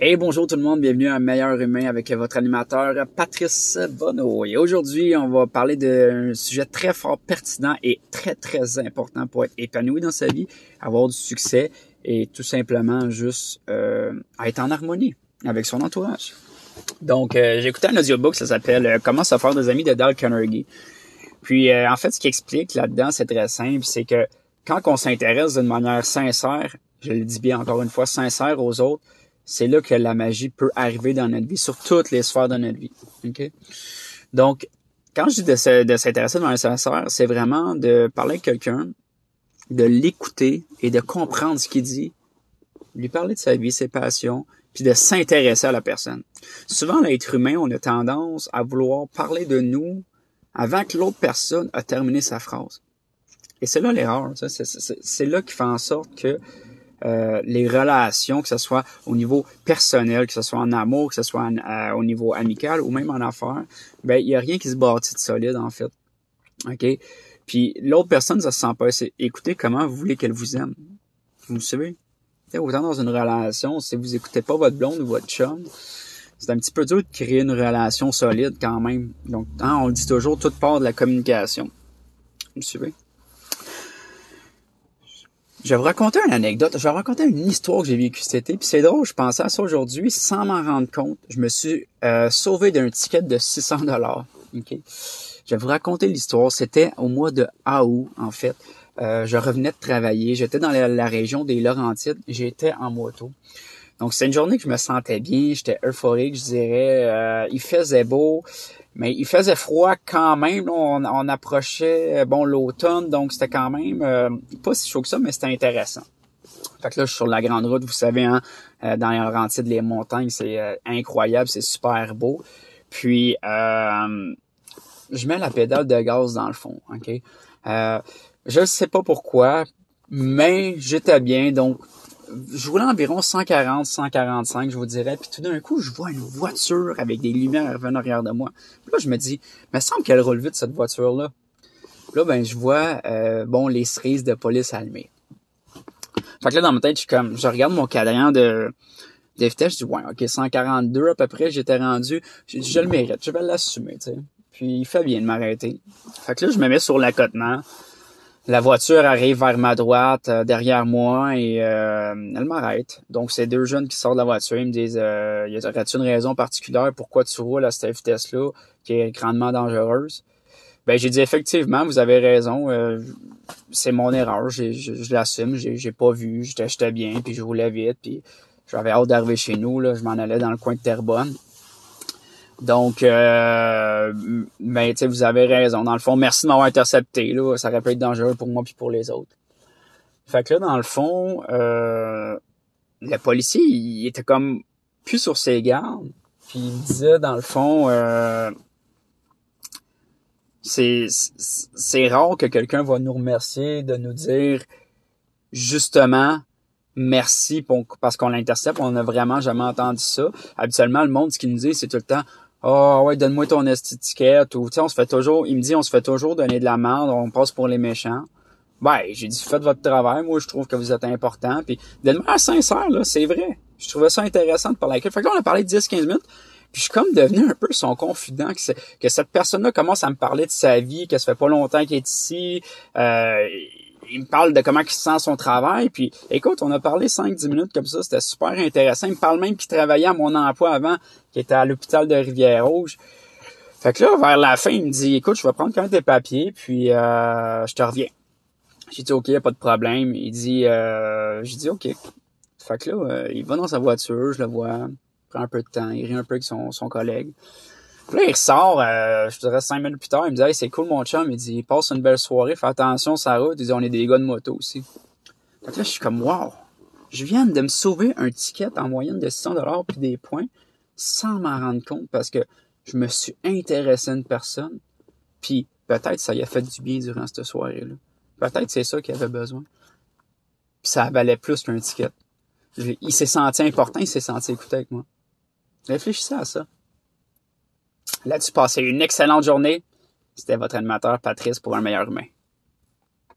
Hey, bonjour tout le monde, bienvenue à Meilleur Humain avec votre animateur Patrice Bonneau. Et aujourd'hui, on va parler d'un sujet très fort, pertinent et très, très important pour être épanoui dans sa vie, avoir du succès et tout simplement juste euh, être en harmonie avec son entourage. Donc, euh, j'ai écouté un audiobook, ça s'appelle euh, Comment se faire des amis de Dale Carnegie. Puis, en fait, ce qui explique là-dedans, c'est très simple, c'est que quand on s'intéresse d'une manière sincère, je le dis bien encore une fois, sincère aux autres, c'est là que la magie peut arriver dans notre vie, sur toutes les sphères de notre vie. Okay? Donc, quand je dis de, s'intéresser de manière sincère, c'est vraiment de parler avec quelqu'un, de l'écouter et de comprendre ce qu'il dit, lui parler de sa vie, ses passions, puis de s'intéresser à la personne. Souvent, l'être humain, on a tendance à vouloir parler de nous avant que l'autre personne a terminé sa phrase. Et c'est là l'erreur. C'est là qui fait en sorte que euh, les relations, que ce soit au niveau personnel, que ce soit en amour, que ce soit euh, au niveau amical ou même en affaires, ben il y a rien qui se bâtit de solide en fait. OK? Puis l'autre personne, ça se sent pas. C'est écoutez comment vous voulez qu'elle vous aime? Vous savez? autant dans une relation, si vous écoutez pas votre blonde ou votre chum, c'est un petit peu dur de créer une relation solide quand même. Donc, hein, on dit toujours, toute part de la communication. Vous suivez? Je vais vous raconter une anecdote. Je vais vous raconter une histoire que j'ai vécue cet été. Puis c'est drôle, je pensais à ça aujourd'hui sans m'en rendre compte. Je me suis euh, sauvé d'un ticket de 600 dollars. Okay? Je vais vous raconter l'histoire. C'était au mois de août, en fait. Euh, je revenais de travailler. J'étais dans la, région des Laurentides. J'étais en moto. Donc, c'est une journée que je me sentais bien. J'étais euphorique, je dirais. Euh, il faisait beau. Mais il faisait froid quand même. on, approchait bon l'automne, donc c'était quand même euh, pas si chaud que ça, mais c'était intéressant. Fait que là, je suis sur la grande route, vous savez, hein, euh, dans les Laurentides, les montagnes, c'est euh, incroyable, c'est super beau. Puis, je mets la pédale de gaz dans le fond, ok? je sais pas pourquoi, mais j'étais bien, donc je roulais environ 140, 145, je vous dirais. Puis tout d'un coup, je vois une voiture avec des lumières venant arrière de moi. Puis là, je me dis, mais semble qu'elle roule vite, cette voiture-là. Là, ben, je vois, euh, bon, les cerises de police allumées. Fait que là, dans ma tête, je suis comme, je regarde mon cadran de, de vitesse, je dis, ouais, ok, 142 à peu près, j'étais rendu, je, je le mérite, je vais l'assumer, tu sais. Puis il fait bien de m'arrêter. Fait que là, je me mets sur l'accotement. La voiture arrive vers ma droite, euh, derrière moi, et euh, elle m'arrête. Donc, c'est deux jeunes qui sortent de la voiture. Ils me disent euh, Y a-t-il une raison particulière pourquoi tu roules à cette vitesse-là, qui est grandement dangereuse? Ben, j'ai dit effectivement, vous avez raison. Euh, c'est mon erreur. Je, je l'assume. J'ai pas vu. J'étais bien, puis je roulais vite, puis j'avais hâte d'arriver chez nous. Là. Je m'en allais dans le coin de Terrebonne. Donc, euh, ben, tu vous avez raison. Dans le fond, merci de m'avoir intercepté. Là. Ça aurait pu être dangereux pour moi puis pour les autres. Fait que là, dans le fond, euh, le policier, il était comme plus sur ses gardes. Puis il disait, dans le fond, euh, c'est, c'est rare que quelqu'un va nous remercier de nous dire justement merci pour, parce qu'on l'intercepte. On n'a vraiment jamais entendu ça. Habituellement, le monde, ce qu'il nous dit, c'est tout le temps ah ouais, donne-moi ton étiquette ou tu on se fait toujours, il me dit on se fait toujours donner de la merde, on passe pour les méchants. Ben, j'ai dit faites votre travail, moi je trouve que vous êtes important puis de manière sincère là, c'est vrai. Je trouvais ça intéressant de parler avec lui. Fait que là, on a parlé 10 15 minutes. Puis je suis comme devenu un peu son confident, que, cette personne-là commence à me parler de sa vie, que ça fait pas longtemps qu'il est ici. Euh, il me parle de comment il se sent son travail. Puis, écoute, on a parlé 5-10 minutes comme ça. C'était super intéressant. Il me parle même qu'il travaillait à mon emploi avant, qui était à l'hôpital de Rivière-Rouge. Fait que là, vers la fin, il me dit, écoute, je vais prendre quand même tes papiers, puis euh, je te reviens. J'ai dit, OK, pas de problème. Il dit, euh, j'ai dit, OK. Fait que là, euh, il va dans sa voiture, je le vois, prend un peu de temps, il rit un peu avec son, son collègue. Puis là, il ressort, euh, je dirais cinq minutes plus tard, il me dit hey, c'est cool mon chum, il dit passe une belle soirée, fais attention ça route, il dit on est des gars de moto aussi. Donc là, je suis comme wow, je viens de me sauver un ticket en moyenne de 600 dollars puis des points sans m'en rendre compte parce que je me suis intéressé à une personne, puis peut-être ça y a fait du bien durant cette soirée-là. Peut-être c'est ça qu'il avait besoin. Puis ça valait plus qu'un ticket. Il s'est senti important, il s'est senti écouté avec moi. Réfléchissez à ça. Là-dessus, passez une excellente journée. C'était votre animateur Patrice pour un meilleur humain.